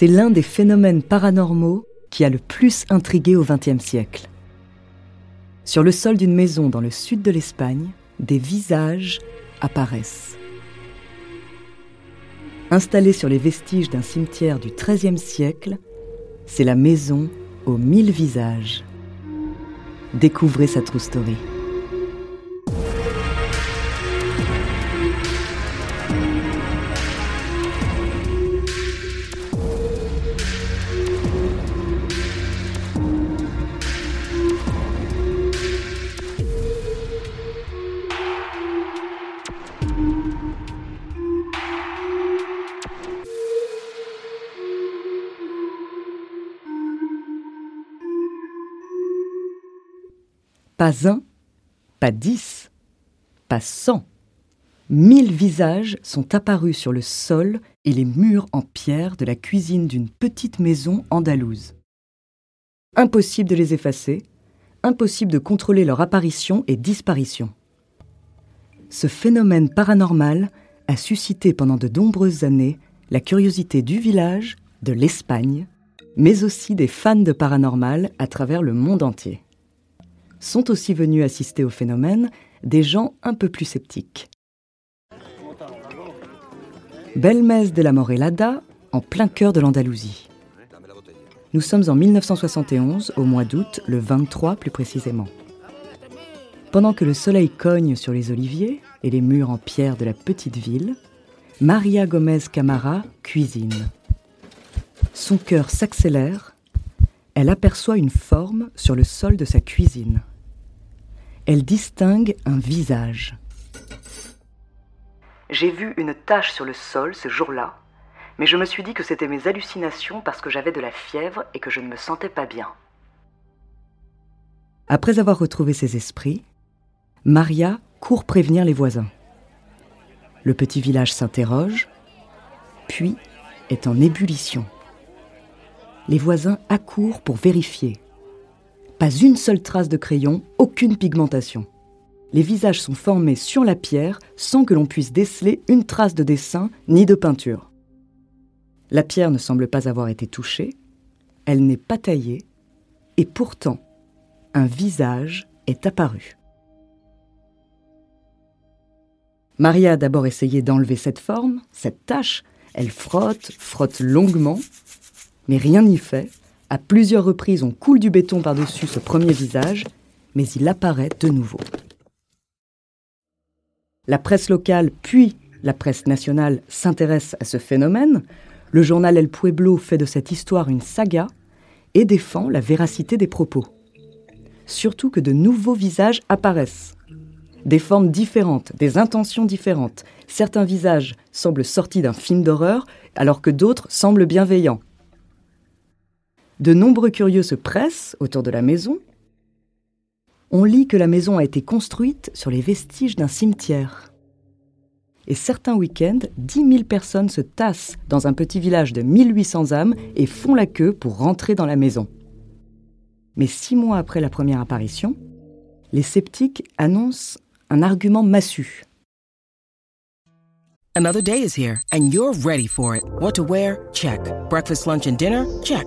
C'est l'un des phénomènes paranormaux qui a le plus intrigué au XXe siècle. Sur le sol d'une maison dans le sud de l'Espagne, des visages apparaissent. Installée sur les vestiges d'un cimetière du XIIIe siècle, c'est la maison aux mille visages. Découvrez sa true story. Pas un, pas dix, pas cent. Mille visages sont apparus sur le sol et les murs en pierre de la cuisine d'une petite maison andalouse. Impossible de les effacer, impossible de contrôler leur apparition et disparition. Ce phénomène paranormal a suscité pendant de nombreuses années la curiosité du village, de l'Espagne, mais aussi des fans de paranormal à travers le monde entier sont aussi venus assister au phénomène des gens un peu plus sceptiques. Belmez de la Morelada, en plein cœur de l'Andalousie. Nous sommes en 1971, au mois d'août, le 23 plus précisément. Pendant que le soleil cogne sur les oliviers et les murs en pierre de la petite ville, Maria Gomez Camara cuisine. Son cœur s'accélère, elle aperçoit une forme sur le sol de sa cuisine elle distingue un visage. J'ai vu une tache sur le sol ce jour-là, mais je me suis dit que c'était mes hallucinations parce que j'avais de la fièvre et que je ne me sentais pas bien. Après avoir retrouvé ses esprits, Maria court prévenir les voisins. Le petit village s'interroge, puis est en ébullition. Les voisins accourent pour vérifier. Pas une seule trace de crayon, aucune pigmentation. Les visages sont formés sur la pierre sans que l'on puisse déceler une trace de dessin ni de peinture. La pierre ne semble pas avoir été touchée, elle n'est pas taillée, et pourtant, un visage est apparu. Maria a d'abord essayé d'enlever cette forme, cette tache. Elle frotte, frotte longuement, mais rien n'y fait. À plusieurs reprises, on coule du béton par-dessus ce premier visage, mais il apparaît de nouveau. La presse locale, puis la presse nationale s'intéresse à ce phénomène. Le journal El Pueblo fait de cette histoire une saga et défend la véracité des propos. Surtout que de nouveaux visages apparaissent. Des formes différentes, des intentions différentes. Certains visages semblent sortis d'un film d'horreur, alors que d'autres semblent bienveillants. De nombreux curieux se pressent autour de la maison. On lit que la maison a été construite sur les vestiges d'un cimetière. Et certains week-ends, 10 000 personnes se tassent dans un petit village de 1800 âmes et font la queue pour rentrer dans la maison. Mais six mois après la première apparition, les sceptiques annoncent un argument massu. Another day is here and you're ready for it. What to wear? Check. Breakfast, lunch and dinner? Check.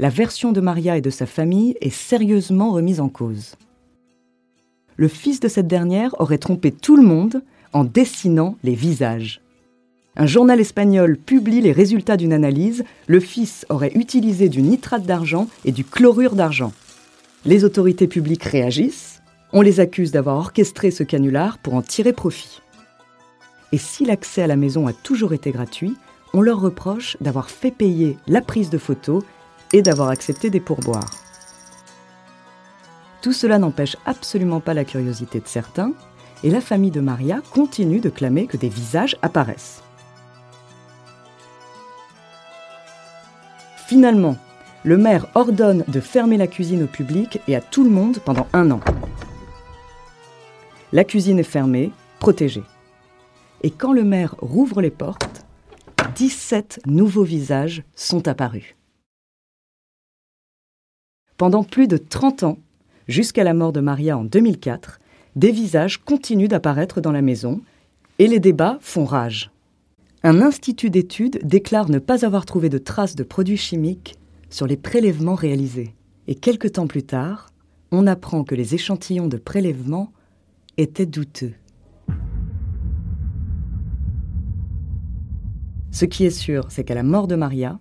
La version de Maria et de sa famille est sérieusement remise en cause. Le fils de cette dernière aurait trompé tout le monde en dessinant les visages. Un journal espagnol publie les résultats d'une analyse. Le fils aurait utilisé du nitrate d'argent et du chlorure d'argent. Les autorités publiques réagissent. On les accuse d'avoir orchestré ce canular pour en tirer profit. Et si l'accès à la maison a toujours été gratuit, on leur reproche d'avoir fait payer la prise de photos et d'avoir accepté des pourboires. Tout cela n'empêche absolument pas la curiosité de certains, et la famille de Maria continue de clamer que des visages apparaissent. Finalement, le maire ordonne de fermer la cuisine au public et à tout le monde pendant un an. La cuisine est fermée, protégée. Et quand le maire rouvre les portes, 17 nouveaux visages sont apparus. Pendant plus de 30 ans, jusqu'à la mort de Maria en 2004, des visages continuent d'apparaître dans la maison et les débats font rage. Un institut d'études déclare ne pas avoir trouvé de traces de produits chimiques sur les prélèvements réalisés. Et quelque temps plus tard, on apprend que les échantillons de prélèvement étaient douteux. Ce qui est sûr, c'est qu'à la mort de Maria,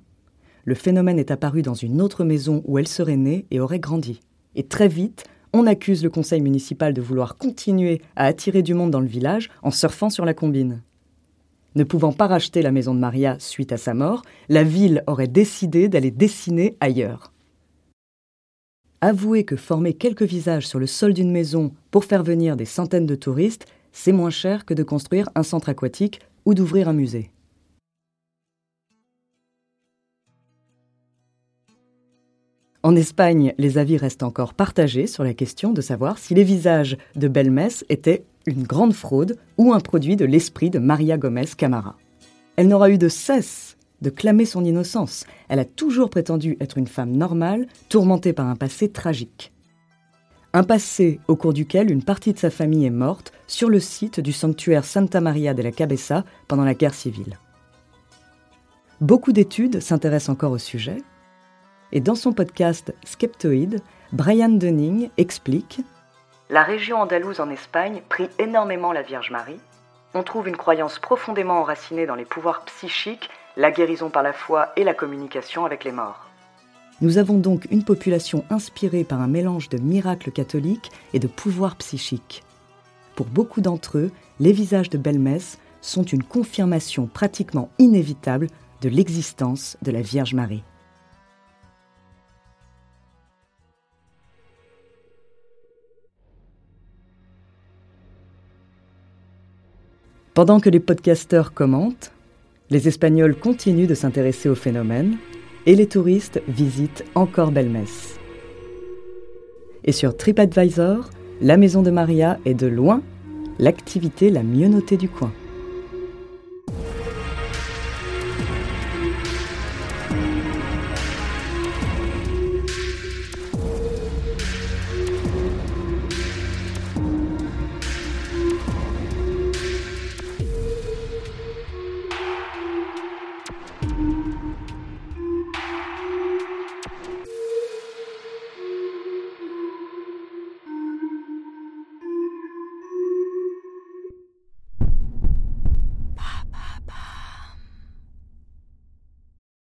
le phénomène est apparu dans une autre maison où elle serait née et aurait grandi. Et très vite, on accuse le conseil municipal de vouloir continuer à attirer du monde dans le village en surfant sur la combine. Ne pouvant pas racheter la maison de Maria suite à sa mort, la ville aurait décidé d'aller dessiner ailleurs. Avouer que former quelques visages sur le sol d'une maison pour faire venir des centaines de touristes, c'est moins cher que de construire un centre aquatique ou d'ouvrir un musée. En Espagne, les avis restent encore partagés sur la question de savoir si les visages de Belmès étaient une grande fraude ou un produit de l'esprit de Maria Gomez Camara. Elle n'aura eu de cesse de clamer son innocence. Elle a toujours prétendu être une femme normale, tourmentée par un passé tragique. Un passé au cours duquel une partie de sa famille est morte sur le site du sanctuaire Santa Maria de la Cabeza pendant la guerre civile. Beaucoup d'études s'intéressent encore au sujet, et dans son podcast Skeptoid, Brian Dunning explique La région andalouse en Espagne prie énormément la Vierge Marie. On trouve une croyance profondément enracinée dans les pouvoirs psychiques, la guérison par la foi et la communication avec les morts. Nous avons donc une population inspirée par un mélange de miracles catholiques et de pouvoirs psychiques. Pour beaucoup d'entre eux, les visages de Belmès sont une confirmation pratiquement inévitable de l'existence de la Vierge Marie. Pendant que les podcasteurs commentent, les Espagnols continuent de s'intéresser au phénomène et les touristes visitent encore Belmès. Et sur TripAdvisor, la maison de Maria est de loin l'activité la mieux notée du coin.